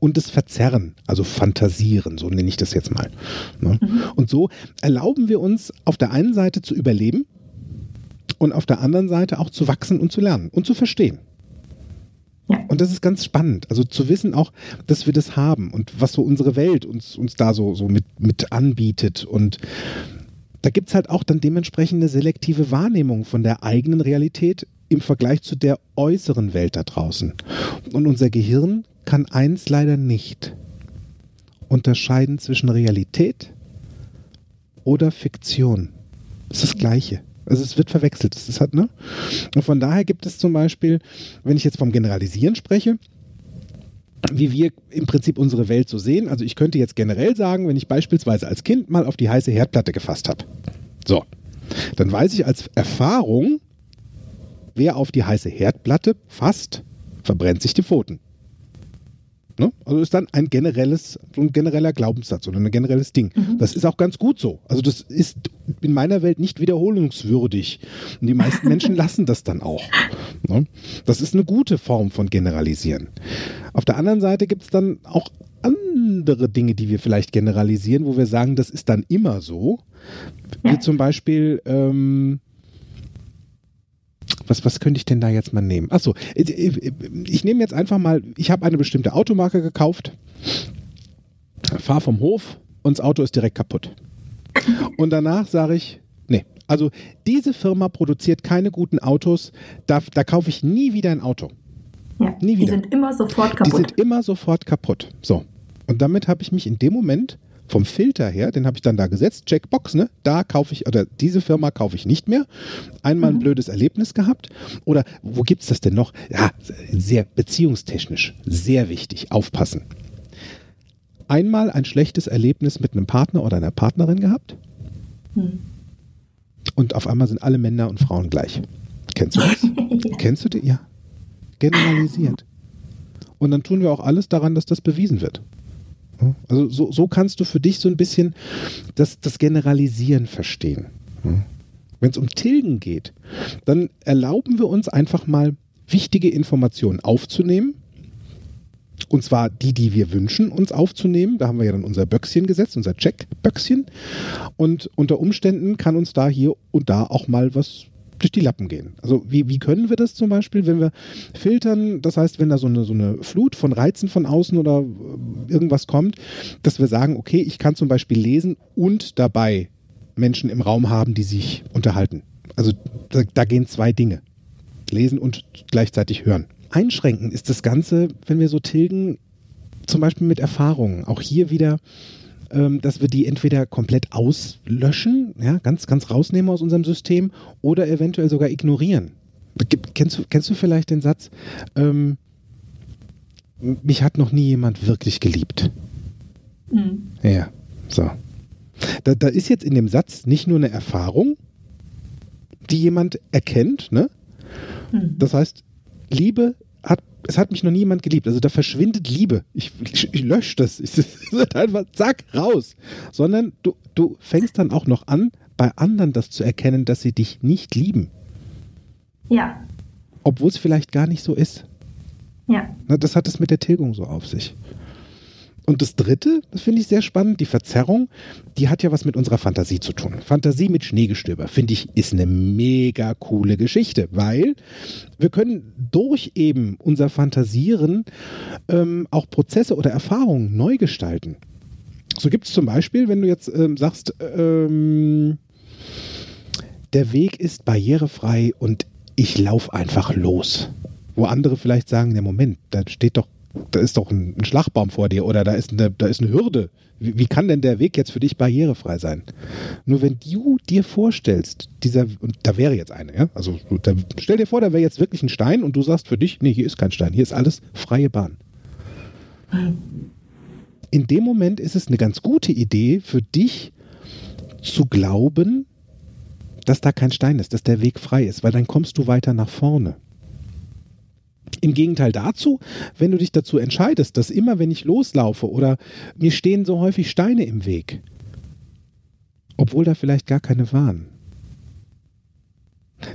und das Verzerren, also Fantasieren, so nenne ich das jetzt mal. Ne? Mhm. Und so erlauben wir uns auf der einen Seite zu überleben und auf der anderen Seite auch zu wachsen und zu lernen und zu verstehen. Und das ist ganz spannend, also zu wissen auch, dass wir das haben und was so unsere Welt uns, uns da so, so mit, mit anbietet. Und da gibt es halt auch dann dementsprechend eine selektive Wahrnehmung von der eigenen Realität im Vergleich zu der äußeren Welt da draußen. Und unser Gehirn kann eins leider nicht unterscheiden zwischen Realität oder Fiktion. Das ist das Gleiche. Also es wird verwechselt. Das ist halt, ne? Und von daher gibt es zum Beispiel, wenn ich jetzt vom Generalisieren spreche, wie wir im Prinzip unsere Welt so sehen. Also ich könnte jetzt generell sagen, wenn ich beispielsweise als Kind mal auf die heiße Herdplatte gefasst habe. So, dann weiß ich als Erfahrung, wer auf die heiße Herdplatte fasst, verbrennt sich die Pfoten. Ne? Also ist dann ein generelles, ein genereller Glaubenssatz oder ein generelles Ding. Mhm. Das ist auch ganz gut so. Also das ist in meiner Welt nicht wiederholungswürdig. Und die meisten Menschen lassen das dann auch. Ne? Das ist eine gute Form von Generalisieren. Auf der anderen Seite gibt es dann auch andere Dinge, die wir vielleicht generalisieren, wo wir sagen, das ist dann immer so. Wie ja. zum Beispiel, ähm, was, was könnte ich denn da jetzt mal nehmen? Achso, ich, ich nehme jetzt einfach mal, ich habe eine bestimmte Automarke gekauft, fahre vom Hof und das Auto ist direkt kaputt. Und danach sage ich, nee, also diese Firma produziert keine guten Autos, da, da kaufe ich nie wieder ein Auto. Ja, nie wieder. Die sind immer sofort kaputt. Die sind immer sofort kaputt. So. Und damit habe ich mich in dem Moment vom Filter her, den habe ich dann da gesetzt, Checkbox, ne? Da kaufe ich, oder diese Firma kaufe ich nicht mehr. Einmal ein mhm. blödes Erlebnis gehabt. Oder wo gibt es das denn noch? Ja, sehr beziehungstechnisch, sehr wichtig, aufpassen. Einmal ein schlechtes Erlebnis mit einem Partner oder einer Partnerin gehabt. Mhm. Und auf einmal sind alle Männer und Frauen gleich. Kennst du das? Kennst du die? Ja. Generalisiert. Und dann tun wir auch alles daran, dass das bewiesen wird. Also so, so kannst du für dich so ein bisschen das, das Generalisieren verstehen. Wenn es um Tilgen geht, dann erlauben wir uns einfach mal wichtige Informationen aufzunehmen. Und zwar die, die wir wünschen, uns aufzunehmen. Da haben wir ja dann unser Böckchen gesetzt, unser Check-Böckchen. Und unter Umständen kann uns da hier und da auch mal was durch die Lappen gehen. Also wie, wie können wir das zum Beispiel, wenn wir filtern, das heißt, wenn da so eine, so eine Flut von Reizen von außen oder äh, irgendwas kommt, dass wir sagen, okay, ich kann zum Beispiel lesen und dabei Menschen im Raum haben, die sich unterhalten. Also da, da gehen zwei Dinge. Lesen und gleichzeitig hören. Einschränken ist das Ganze, wenn wir so tilgen, zum Beispiel mit Erfahrungen. Auch hier wieder ähm, dass wir die entweder komplett auslöschen, ja, ganz, ganz rausnehmen aus unserem System oder eventuell sogar ignorieren. Kennst du, kennst du vielleicht den Satz, ähm, mich hat noch nie jemand wirklich geliebt? Mhm. Ja, so. Da, da ist jetzt in dem Satz nicht nur eine Erfahrung, die jemand erkennt, ne? Mhm. Das heißt, Liebe hat es hat mich noch niemand geliebt. Also da verschwindet Liebe. Ich, ich, ich lösche das. Ich, das einfach zack, raus. Sondern du, du fängst dann auch noch an, bei anderen das zu erkennen, dass sie dich nicht lieben. Ja. Obwohl es vielleicht gar nicht so ist. Ja. Das hat es mit der Tilgung so auf sich. Und das dritte, das finde ich sehr spannend, die Verzerrung, die hat ja was mit unserer Fantasie zu tun. Fantasie mit Schneegestöber, finde ich, ist eine mega coole Geschichte, weil wir können durch eben unser Fantasieren ähm, auch Prozesse oder Erfahrungen neu gestalten. So gibt es zum Beispiel, wenn du jetzt ähm, sagst, ähm, der Weg ist barrierefrei und ich laufe einfach los. Wo andere vielleicht sagen, der Moment, da steht doch da ist doch ein, ein, Schlagbaum vor dir oder da ist eine, da ist eine Hürde. Wie, wie, kann denn der Weg jetzt für dich barrierefrei sein? Nur wenn du dir vorstellst, dieser, und da wäre jetzt eine, ja, also da, stell dir vor, da wäre jetzt wirklich ein Stein und du sagst für dich, nee, hier ist kein Stein, hier ist alles freie Bahn. In dem Moment ist es eine ganz gute Idee für dich zu glauben, dass da kein Stein ist, dass der Weg frei ist, weil dann kommst du weiter nach vorne. Im Gegenteil dazu, wenn du dich dazu entscheidest, dass immer wenn ich loslaufe oder mir stehen so häufig Steine im Weg, obwohl da vielleicht gar keine waren,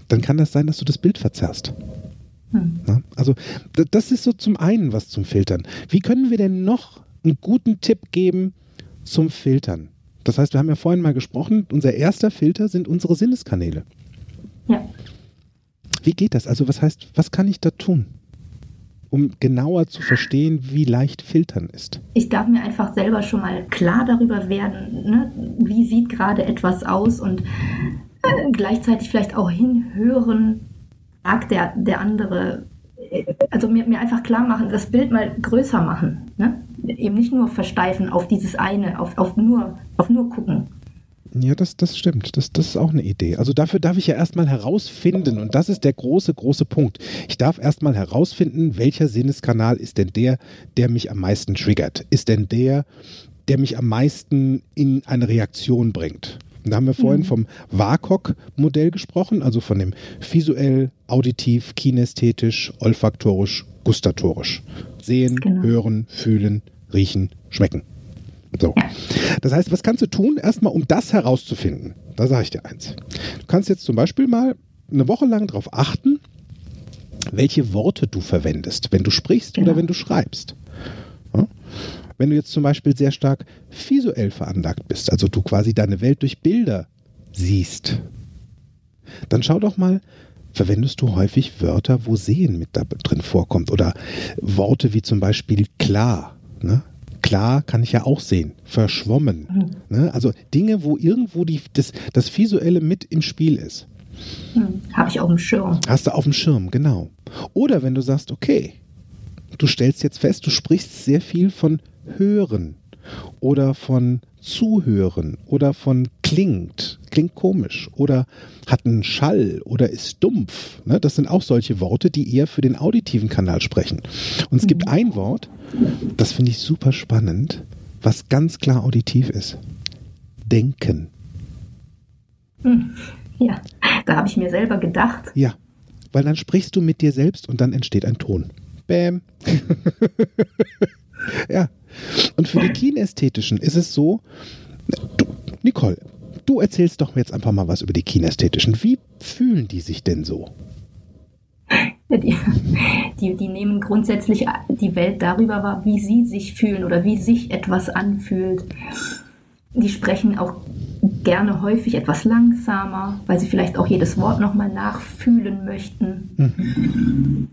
dann kann das sein, dass du das Bild verzerrst. Hm. Also das ist so zum einen was zum Filtern. Wie können wir denn noch einen guten Tipp geben zum Filtern? Das heißt, wir haben ja vorhin mal gesprochen, unser erster Filter sind unsere Sinneskanäle. Ja. Wie geht das? Also was heißt, was kann ich da tun? Um genauer zu verstehen, wie leicht Filtern ist? Ich darf mir einfach selber schon mal klar darüber werden, ne? wie sieht gerade etwas aus und äh, gleichzeitig vielleicht auch hinhören, sagt der, der andere, äh, also mir, mir einfach klar machen, das Bild mal größer machen. Ne? Eben nicht nur versteifen auf dieses eine, auf, auf, nur, auf nur gucken. Ja, das, das stimmt. Das, das ist auch eine Idee. Also dafür darf ich ja erstmal herausfinden, und das ist der große, große Punkt. Ich darf erstmal herausfinden, welcher Sinneskanal ist denn der, der mich am meisten triggert? Ist denn der, der mich am meisten in eine Reaktion bringt? Und da haben wir vorhin mhm. vom WAKOK-Modell gesprochen, also von dem visuell, auditiv, kinästhetisch, olfaktorisch, gustatorisch. Sehen, Genau. hören, fühlen, riechen, schmecken. So. Das heißt, was kannst du tun, erstmal um das herauszufinden? Da sage ich dir eins. Du kannst jetzt zum Beispiel mal eine Woche lang darauf achten, welche Worte du verwendest, wenn du sprichst oder Genau. wenn du schreibst. Ja? Wenn du jetzt zum Beispiel sehr stark visuell veranlagt bist, also du quasi deine Welt durch Bilder siehst, dann schau doch mal, verwendest du häufig Wörter, wo Sehen mit da drin vorkommt oder Worte wie zum Beispiel klar. Ne? Klar kann ich ja auch sehen, verschwommen. Ne? Also Dinge, wo irgendwo die, das, das Visuelle mit im Spiel ist. Hm, Habe ich auf dem Schirm. Hast du auf dem Schirm, genau. Oder wenn du sagst, okay, du stellst jetzt fest, du sprichst sehr viel von hören oder von zuhören oder von klingt, klingt komisch oder hat einen Schall oder ist dumpf. Ne? Das sind auch solche Worte, die eher für den auditiven Kanal sprechen. Und es gibt ein Wort, das finde ich super spannend, was ganz klar auditiv ist. Denken. Ja, da habe ich mir selber gedacht. Ja, weil dann sprichst du mit dir selbst und dann entsteht ein Ton. Bäm. ja. Und für die Kinästhetischen ist es so, du, Nicole, du erzählst doch jetzt einfach mal was über die Kinästhetischen. Wie fühlen die sich denn so? Die, die, die nehmen grundsätzlich die Welt darüber wahr, wie sie sich fühlen oder wie sich etwas anfühlt. Die sprechen auch gerne häufig etwas langsamer, weil sie vielleicht auch jedes Wort nochmal nachfühlen möchten.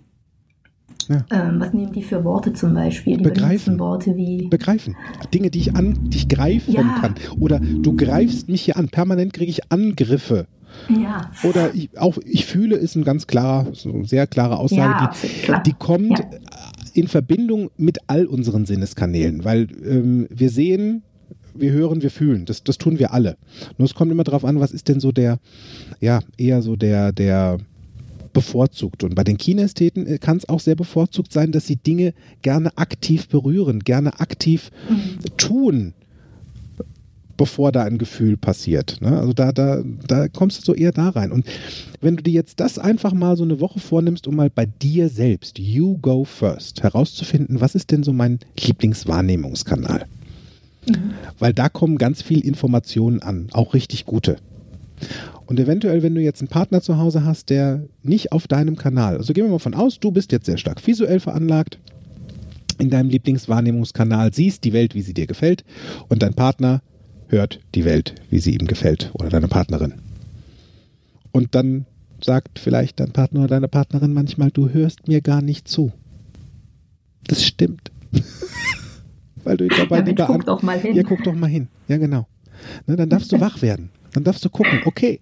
Ja. Ähm, was nehmen die für Worte zum Beispiel? Die Begreifen. Worte wie Begreifen. Dinge, die ich an dich greifen Ja. kann. Oder du greifst mich hier an. Permanent kriege ich Angriffe. ja, Oder ich, auch ich fühle ist ein ganz klarer, eine sehr klare Aussage, Ja, die, klar. die kommt in Verbindung mit all unseren Sinneskanälen, weil ähm, wir sehen, wir hören, wir fühlen. Das, das tun wir alle. Nur es kommt immer darauf an, was ist denn so der, ja, eher so der, der bevorzugt. Und bei den Kinästheten äh, kann es auch sehr bevorzugt sein, dass sie Dinge gerne aktiv berühren, gerne aktiv tun, bevor da ein Gefühl passiert. Ne? Also da, da, da kommst du so eher da rein. Und wenn du dir jetzt das einfach mal so eine Woche vornimmst, um mal bei dir selbst, you go first, herauszufinden, was ist denn so mein Lieblingswahrnehmungskanal? Weil da kommen ganz viel Informationen an, auch richtig gute. Und eventuell, wenn du jetzt einen Partner zu Hause hast, der nicht auf deinem Kanal, also gehen wir mal von aus, du bist jetzt sehr stark visuell veranlagt, in deinem Lieblingswahrnehmungskanal siehst die Welt, wie sie dir gefällt, und dein Partner hört die Welt, wie sie ihm gefällt, oder deine Partnerin. Und dann sagt vielleicht dein Partner oder deine Partnerin manchmal, du hörst mir gar nicht zu. Das stimmt. Weil du dabei Ja, lieber guck an- doch mal hin. Ja, guck doch mal hin. Ja, genau. Ne, dann darfst du wach werden. Dann darfst du gucken, okay,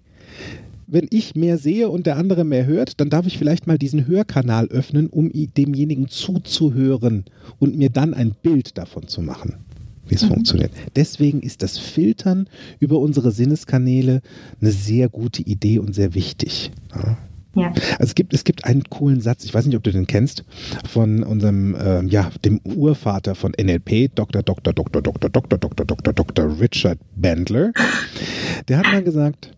wenn ich mehr sehe und der andere mehr hört, dann darf ich vielleicht mal diesen Hörkanal öffnen, um demjenigen zuzuhören und mir dann ein Bild davon zu machen, wie es funktioniert. Deswegen ist das Filtern über unsere Sinneskanäle eine sehr gute Idee und sehr wichtig. Ja. Ja. Also es gibt, es gibt einen coolen Satz, ich weiß nicht, ob du den kennst, von unserem, ähm, ja, dem Urvater von NLP, Dr. Dr. Dr. Dr. Dr. Dr. Dr. Dr. Richard Bandler. Der hat mal gesagt,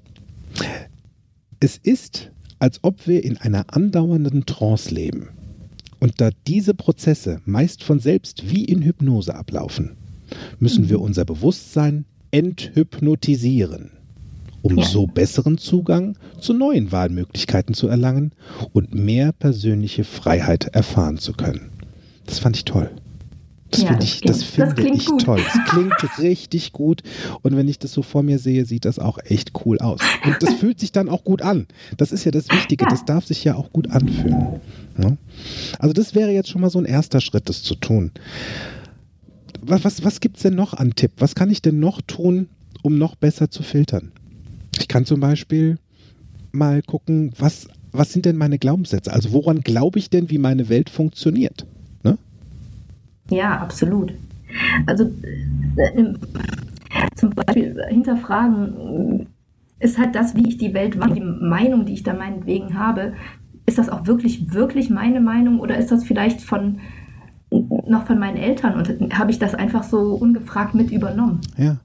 es ist, als ob wir in einer andauernden Trance leben. Und da diese Prozesse meist von selbst wie in Hypnose ablaufen, müssen wir unser Bewusstsein enthypnotisieren um Ja. so besseren Zugang zu neuen Wahlmöglichkeiten zu erlangen und mehr persönliche Freiheit erfahren zu können. Das fand ich toll. Das, Ja, ich, das klingt- das finde ich gut. toll. Das klingt richtig gut. Und wenn ich das so vor mir sehe, sieht das auch echt cool aus. Und das fühlt sich dann auch gut an. Das ist ja das Wichtige. Ja. Das darf sich ja auch gut anfühlen. Ja? Also das wäre jetzt schon mal so ein erster Schritt, das zu tun. Was, was, was gibt es denn noch an Tipp? Was kann ich denn noch tun, um noch besser zu filtern? Ich kann zum Beispiel mal gucken, was, was sind denn meine Glaubenssätze? Also woran glaube ich denn, wie meine Welt funktioniert? Ne? Ja, absolut. Also äh, äh, zum Beispiel hinterfragen, ist halt das, wie ich die Welt wahrnehme, die Meinung, die ich da meinetwegen habe, ist das auch wirklich, wirklich meine Meinung oder ist das vielleicht von noch von meinen Eltern und habe ich das einfach so ungefragt mit übernommen? Ja.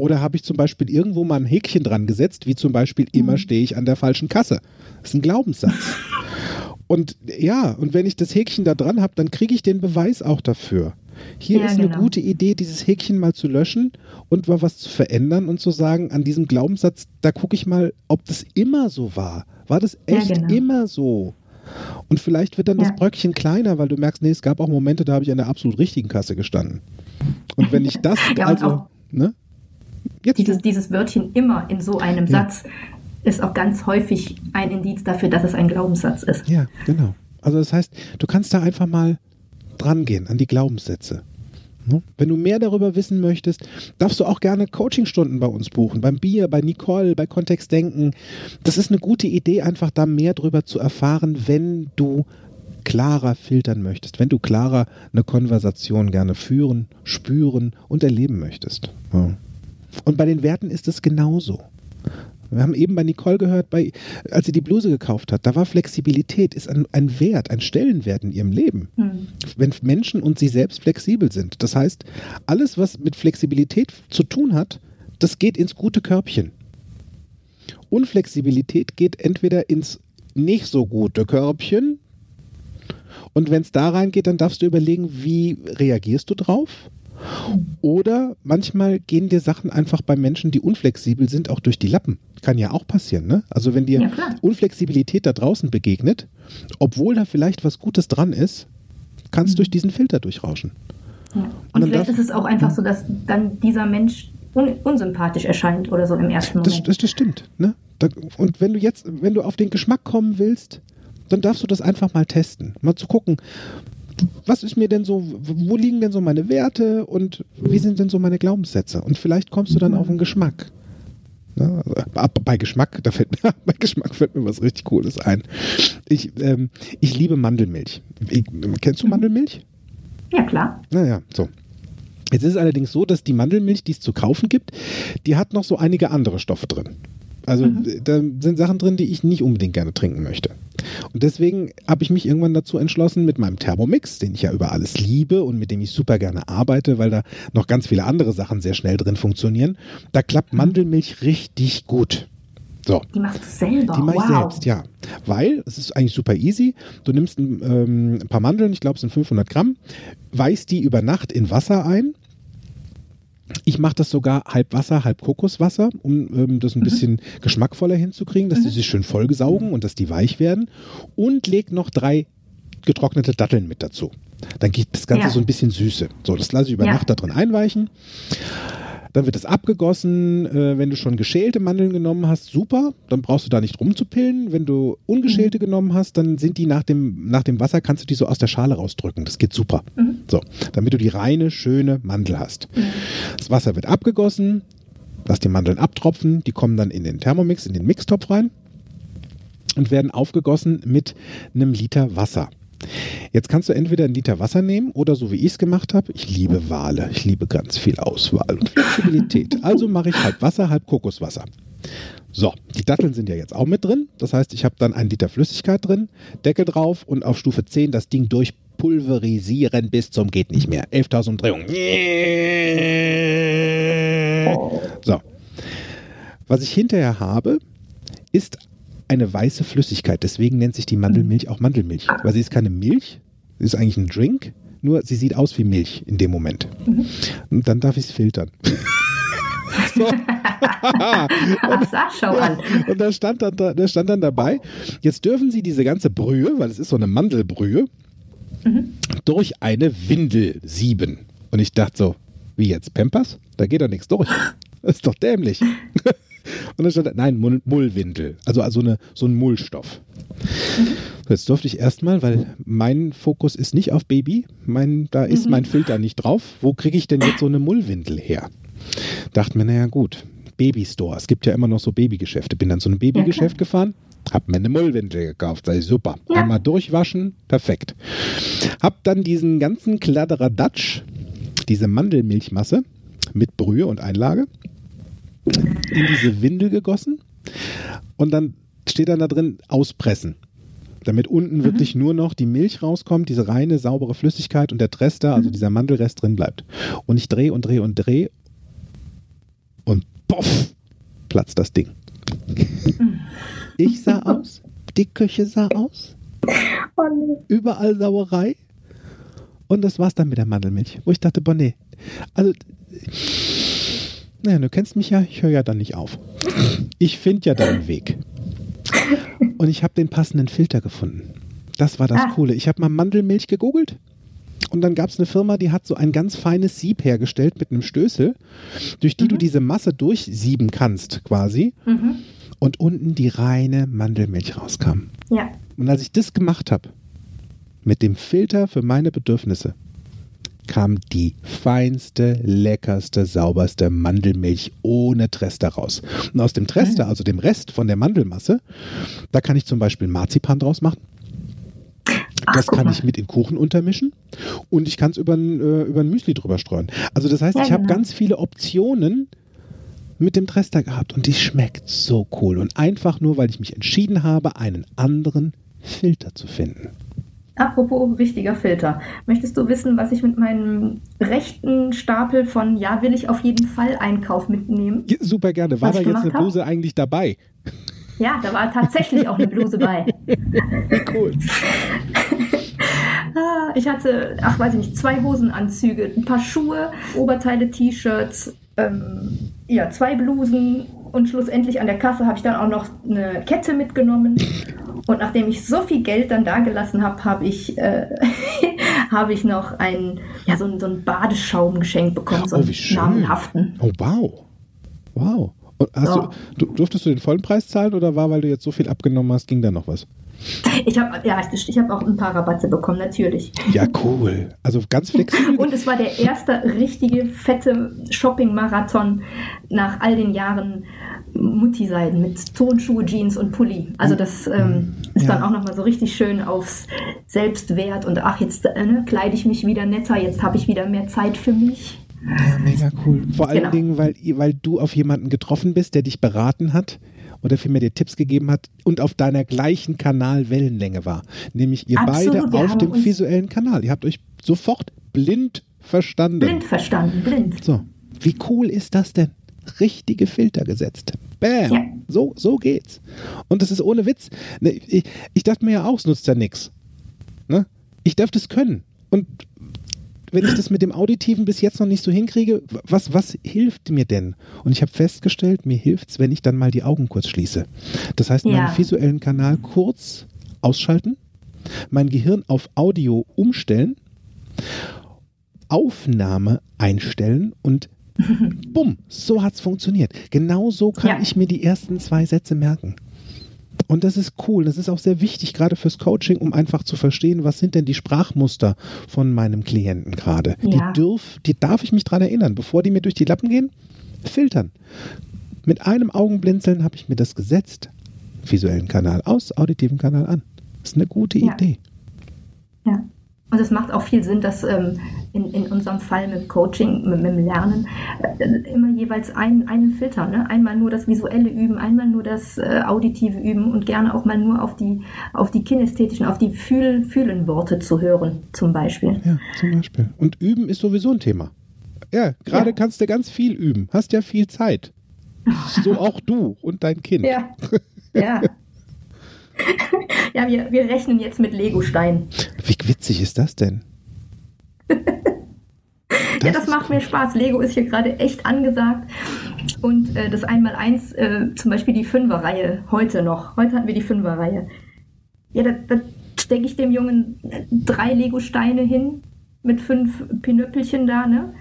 Oder habe ich zum Beispiel irgendwo mal ein Häkchen dran gesetzt, wie zum Beispiel immer stehe ich an der falschen Kasse. Das ist ein Glaubenssatz. Und ja, und wenn ich das Häkchen da dran habe, dann kriege ich den Beweis auch dafür. Hier Ja, ist eine genau. gute Idee, dieses Häkchen mal zu löschen und mal was zu verändern und zu sagen, an diesem Glaubenssatz, da gucke ich mal, ob das immer so war. War das Ja, echt genau. immer so? Und vielleicht wird dann das Ja. Bröckchen kleiner, weil du merkst, nee, es gab auch Momente, da habe ich an der absolut richtigen Kasse gestanden. Und wenn ich das, Ja, also, ne? Jetzt, Dieses, dieses Wörtchen immer in so einem Ja. Satz ist auch ganz häufig ein Indiz dafür, dass es ein Glaubenssatz ist. Ja, genau. Also das heißt, du kannst da einfach mal dran gehen an die Glaubenssätze. Ne? Wenn du mehr darüber wissen möchtest, darfst du auch gerne Coachingstunden bei uns buchen, beim Bier, bei Nicole, bei Kontext Denken. Das ist eine gute Idee, einfach da mehr drüber zu erfahren, wenn du klarer filtern möchtest, wenn du klarer eine Konversation gerne führen, spüren und erleben möchtest. Ja. Und bei den Werten ist es genauso. Wir haben eben bei Nicole gehört, bei, als sie die Bluse gekauft hat, da war Flexibilität, ist ein, ein Wert, ein Stellenwert in ihrem Leben. Hm. Wenn Menschen und sie selbst flexibel sind. Das heißt, alles, was mit Flexibilität zu tun hat, das geht ins gute Körbchen. Unflexibilität geht entweder ins nicht so gute Körbchen. Und wenn es da reingeht, dann darfst du überlegen, wie reagierst du drauf? Oder manchmal gehen dir Sachen einfach bei Menschen, die unflexibel sind, auch durch die Lappen. Kann ja auch passieren, ne? Also wenn dir Ja. Unflexibilität da draußen begegnet, obwohl da vielleicht was Gutes dran ist, kannst durch diesen Filter durchrauschen. Ja. Und Und vielleicht ist es auch einfach so, dass dann dieser Mensch un unsympathisch erscheint oder so im ersten Das, Moment. das, das stimmt. Ne? Und wenn du jetzt, wenn du auf den Geschmack kommen willst, dann darfst du das einfach mal testen. Mal zu gucken, was ist mir denn so, wo liegen denn so meine Werte und wie sind denn so meine Glaubenssätze? Und vielleicht kommst du dann auf einen Geschmack. Ne? Also, bei Geschmack, da fällt mir, bei Geschmack fällt mir was richtig Cooles ein. Ich, ähm, ich liebe Mandelmilch. Ich, kennst du Mandelmilch? ja, klar. Naja, so. Jetzt ist es allerdings so, dass die Mandelmilch, die es zu kaufen gibt, die hat noch so einige andere Stoffe drin. Also äh, da sind Sachen drin, die ich nicht unbedingt gerne trinken möchte. Und deswegen habe ich mich irgendwann dazu entschlossen, mit meinem Thermomix, den ich ja über alles liebe und mit dem ich super gerne arbeite, weil da noch ganz viele andere Sachen sehr schnell drin funktionieren, da klappt Mandelmilch richtig gut. So. Die machst du selber. Die mache ich wow. selbst, ja. Weil es ist eigentlich super easy. Du nimmst ein, ähm, ein paar Mandeln, ich glaube es sind 500 Gramm, weichst die über Nacht in Wasser ein. Ich mache das sogar halb Wasser, halb Kokoswasser, um ähm, das ein bisschen geschmackvoller hinzukriegen, dass die sich schön vollgesaugen und dass die weich werden. Und leg noch drei getrocknete Datteln mit dazu. Dann gibt das Ganze Ja. so ein bisschen Süße. So, das lasse ich über Ja. Nacht da drin einweichen. Dann wird es abgegossen. Äh, wenn du schon geschälte Mandeln genommen hast, super. Dann brauchst du da nicht rumzupillen. Wenn du ungeschälte genommen hast, dann sind die nach dem, nach dem Wasser, kannst du die so aus der Schale rausdrücken. Das geht super. So, damit du die reine, schöne Mandel hast. Das Wasser wird abgegossen. Lass die Mandeln abtropfen. Die kommen dann in den Thermomix, in den Mixtopf rein und werden aufgegossen mit einem Liter Wasser. Jetzt kannst du entweder einen Liter Wasser nehmen oder so wie ich es gemacht habe, ich liebe Wale, ich liebe ganz viel Auswahl und Flexibilität. Also mache ich halb Wasser, halb Kokoswasser. So, die Datteln sind ja jetzt auch mit drin. Das heißt, ich habe dann einen Liter Flüssigkeit drin, Deckel drauf und auf Stufe 10 das Ding durchpulverisieren bis zum geht nicht mehr. 11.000 Umdrehungen. So. Was ich hinterher habe, ist eine weiße Flüssigkeit. Deswegen nennt sich die Mandelmilch auch Mandelmilch. Weil sie ist keine Milch, sie ist eigentlich ein Drink, nur sie sieht aus wie Milch in dem Moment. Und dann darf ich es filtern. so. Ach, sag, schau an. Und da stand dann, da, stand dann dabei, jetzt dürfen Sie diese ganze Brühe, weil es ist so eine Mandelbrühe, durch eine Windel sieben. Und ich dachte so, wie jetzt, Pampers? Da geht doch nichts durch. Das ist doch dämlich. Und dann stand da, nein, Mull, Mullwindel. Also, also eine, so ein Mullstoff. Jetzt durfte ich erstmal, weil mein Fokus ist nicht auf Baby, mein, da ist mein Filter nicht drauf. Wo kriege ich denn jetzt so eine Mullwindel her? Dachte mir, naja gut, Babystore. Es gibt ja immer noch so Babygeschäfte. Bin dann zu einem Babygeschäft gefahren, hab mir eine Mullwindel gekauft. Ich, super. Ja. Einmal durchwaschen, perfekt. Hab dann diesen ganzen Kladderadatsch, diese Mandelmilchmasse mit Brühe und Einlage in diese Windel gegossen und dann steht dann da drin auspressen. Damit unten wirklich nur noch die Milch rauskommt, diese reine, saubere Flüssigkeit und der Rest da, also dieser Mandelrest drin bleibt. Und ich drehe und drehe und drehe und poff, platzt das Ding. Ich sah aus, die Küche sah aus, Oh. Überall Sauerei. Und das war's dann mit der Mandelmilch. Wo ich dachte, boah, nee. Also, naja, du kennst mich ja, ich höre ja dann nicht auf. Ich finde ja deinen Weg. Und ich habe den passenden Filter gefunden. Das war das ah. Coole. Ich habe mal Mandelmilch gegoogelt. Und dann gab es eine Firma, die hat so ein ganz feines Sieb hergestellt mit einem Stößel, durch die mhm. du diese Masse durchsieben kannst, quasi. Mhm. Und unten die reine Mandelmilch rauskam. Ja. Und als ich das gemacht habe, mit dem Filter für meine Bedürfnisse, kam die feinste, leckerste, sauberste Mandelmilch ohne Trester raus. Und aus dem Trester, also dem Rest von der Mandelmasse, da kann ich zum Beispiel Marzipan draus machen. Das Ach, kann ich mit in Kuchen untermischen und ich kann es über, äh, über ein Müsli drüber streuen. Also das heißt, ja, ich habe genau. ganz viele Optionen mit dem Trester gehabt und die schmeckt so cool. Und einfach nur, weil ich mich entschieden habe, einen anderen Filter zu finden. Apropos richtiger Filter. Möchtest du wissen, was ich mit meinem rechten Stapel von Ja, will ich auf jeden Fall Einkauf mitnehmen? Super gerne. War da jetzt eine Bluse hab? eigentlich dabei? Ja, da war tatsächlich auch eine Bluse bei. cool. Ah, ich hatte, ach weiß ich nicht, zwei Hosenanzüge, ein paar Schuhe, Oberteile, T-Shirts, ähm, ja, zwei Blusen und schlussendlich an der Kasse habe ich dann auch noch eine Kette mitgenommen und nachdem ich so viel Geld dann da gelassen habe, habe ich, äh, hab ich noch ein, ja, so, so einen Badeschaum geschenkt bekommen, so oh, einen namenhaften. Oh, wow. Wow. Und hast so. du, durftest du den vollen Preis zahlen oder war, weil du jetzt so viel abgenommen hast, ging da noch was? Ich habe ja, ich habe auch ein paar Rabatte bekommen, natürlich. Ja, cool. Also ganz flexibel. Und es war der erste richtige fette Shopping-Marathon nach all den Jahren Mutti-Seiden mit Tonschuhe, Jeans und Pulli. Also das ähm, ist ja. dann auch nochmal so richtig schön aufs Selbstwert und ach, jetzt äh, ne, kleide ich mich wieder netter, jetzt habe ich wieder mehr Zeit für mich. Ja, mega cool. Vor allen genau. Dingen, weil, weil du auf jemanden getroffen bist, der dich beraten hat oder vielmehr dir Tipps gegeben hat und auf deiner gleichen Kanalwellenlänge war. Nämlich ihr Absolut, beide auf dem visuellen Kanal. Ihr habt euch sofort blind verstanden. Blind verstanden, blind. So, wie cool ist das denn? Richtige Filter gesetzt. Bam. Ja. So, so geht's. Und das ist ohne Witz. Ne, ich, ich dachte mir ja auch, es nutzt ja nichts. Ne? Ich darf das können. Und wenn ich das mit dem Auditiven bis jetzt noch nicht so hinkriege, was, was hilft mir denn? Und ich habe festgestellt, mir hilft es, wenn ich dann mal die Augen kurz schließe. Das heißt, ja. meinen visuellen Kanal kurz ausschalten, mein Gehirn auf Audio umstellen, Aufnahme einstellen und bumm, so hat es funktioniert. Genau so kann ja. ich mir die ersten zwei Sätze merken. Und das ist cool. Das ist auch sehr wichtig, gerade fürs Coaching, um einfach zu verstehen, was sind denn die Sprachmuster von meinem Klienten gerade. Ja. Die, die darf ich mich daran erinnern, bevor die mir durch die Lappen gehen, filtern. Mit einem Augenblinzeln habe ich mir das gesetzt. Visuellen Kanal aus, auditiven Kanal an. Das ist eine gute ja. Idee. Ja. Und es macht auch viel Sinn, dass ähm, in, in unserem Fall mit Coaching, mit, mit dem Lernen, äh, immer jeweils ein, einen Filter. Ne? Einmal nur das visuelle Üben, einmal nur das äh, auditive Üben und gerne auch mal nur auf die, auf die kinästhetischen, auf die Fühl, Fühlen-Worte zu hören, zum Beispiel. Ja, zum Beispiel. Und Üben ist sowieso ein Thema. Ja, gerade ja. kannst du ganz viel üben, hast ja viel Zeit. So auch du und dein Kind. Ja. Ja. ja, wir, wir rechnen jetzt mit Lego-Steinen. Wie witzig ist das denn? Das ja, das macht mir Spaß. Lego ist hier gerade echt angesagt. Und äh, das Einmaleins, äh, zum Beispiel die Fünfer-Reihe, heute noch. Heute hatten wir die Fünfer-Reihe. Ja, da, da stecke ich dem Jungen drei Lego-Steine hin mit fünf Pinöppelchen da, ne?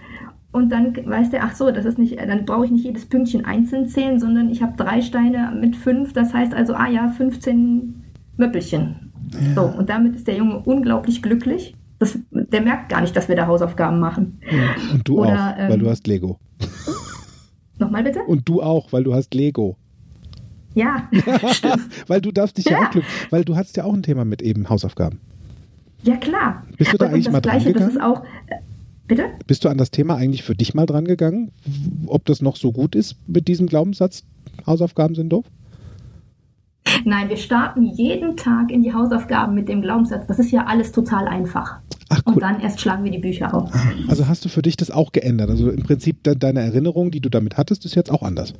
Und dann weiß der, ach so, das ist nicht, dann brauche ich nicht jedes Pünktchen einzeln zählen, sondern ich habe drei Steine mit fünf, das heißt also, ah ja, 15 Möppelchen. Ja. So, und damit ist der Junge unglaublich glücklich. Das, der merkt gar nicht, dass wir da Hausaufgaben machen. Und du Oder, auch, ähm, weil du hast Lego. Nochmal bitte? Und du auch, weil du hast Lego. Ja. weil du darfst dich ja. ja auch glücklich, weil du hast ja auch ein Thema mit eben Hausaufgaben. Ja, klar. Bist du da und eigentlich mal dran Gleiche, gegangen? Das ist auch, Bitte? Bist du an das Thema eigentlich für dich mal dran gegangen, ob das noch so gut ist mit diesem Glaubenssatz, Hausaufgaben sind doof? Nein, wir starten jeden Tag in die Hausaufgaben mit dem Glaubenssatz, das ist ja alles total einfach. Ach, cool. Und dann erst schlagen wir die Bücher auf. Also hast du für dich das auch geändert? Also im Prinzip de deine Erinnerung, die du damit hattest, ist jetzt auch anders.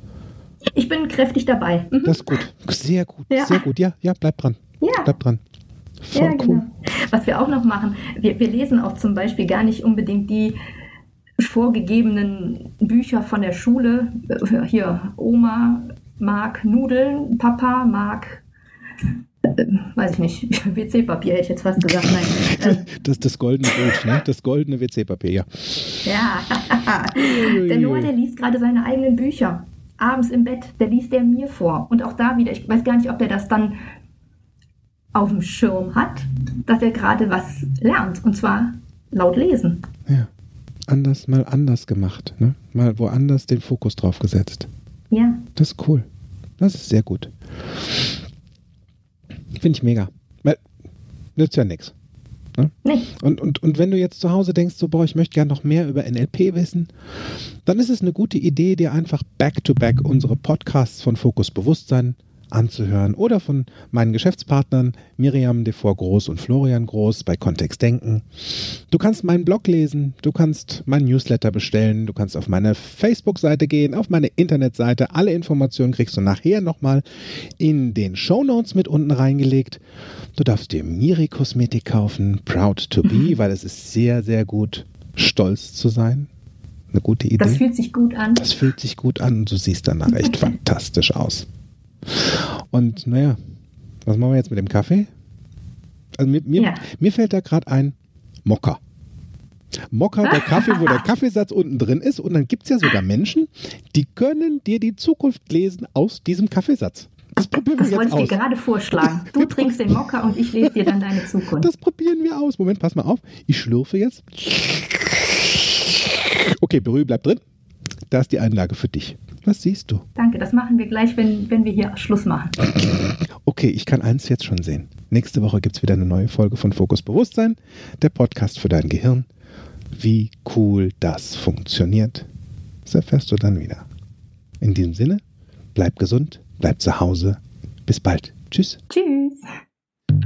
Ich bin kräftig dabei. Mhm. Das ist gut. Sehr gut. Ja. Sehr gut. Ja, ja, bleib dran. Ja. Bleib dran. Voll ja, cool. genau. Was wir auch noch machen, wir, wir lesen auch zum Beispiel gar nicht unbedingt die vorgegebenen Bücher von der Schule. Äh, Hier, Oma mag Nudeln, Papa mag, weiß ich nicht, WC-Papier hätte ich jetzt fast gesagt. Nein. Äh, Das das goldene Brot, ne? Das goldene WC-Papier, ja. Ja, der Noah, der liest gerade seine eigenen Bücher. Abends im Bett, der liest der mir vor. Und auch da wieder, ich weiß gar nicht, ob der das dann auf dem Schirm hat, dass er gerade was lernt. Und zwar laut lesen. Ja. Anders, mal anders gemacht, ne? Mal woanders den Fokus drauf gesetzt. Ja, Das ist cool. Das ist sehr gut. Finde ich mega. Weil, nützt ja nichts. nee, Und, und, und wenn du jetzt zu Hause denkst, so, boah, ich möchte gerne noch mehr über NLP wissen, dann ist es eine gute Idee, dir einfach back-to-back unsere Podcasts von Fokus Bewusstsein anzuhören oder von meinen Geschäftspartnern Miriam Devor Groß und Florian Groß bei Kontext Denken. Du kannst meinen Blog lesen, du kannst meinen Newsletter bestellen, du kannst auf meine Facebook-Seite gehen, auf meine Internetseite. Alle Informationen kriegst du nachher nochmal in den Show Notes mit unten reingelegt. Du darfst dir Miri Kosmetik kaufen, Proud to be, weil es ist sehr, sehr gut, stolz zu sein. Eine gute Idee. das fühlt sich gut an. Das fühlt sich gut an und du siehst danach echt fantastisch aus. Und naja, was machen wir jetzt mit dem Kaffee? Also mir, mir, Ja. mir fällt da gerade ein Mokka. Mokka, der Kaffee, wo der Kaffeesatz unten drin ist. Und dann gibt es ja sogar Menschen, die können dir die Zukunft lesen aus diesem Kaffeesatz. Das probieren Das wir wollte jetzt ich dir aus. gerade vorschlagen. Du trinkst den Mokka und ich lese dir dann deine Zukunft. Das probieren wir aus. Moment, pass mal auf. Ich schlürfe jetzt. Okay, Berühl bleibt drin. Da ist die Einlage für dich. Was siehst du? Danke, das machen wir gleich, wenn, wenn wir hier Schluss machen. Okay, ich kann eins jetzt schon sehen. Nächste Woche gibt es wieder eine neue Folge von Fokus Bewusstsein, der Podcast für dein Gehirn. Wie cool das funktioniert, das erfährst du dann wieder. In diesem Sinne, bleib gesund, bleib zu Hause. Bis bald. Tschüss. Tschüss.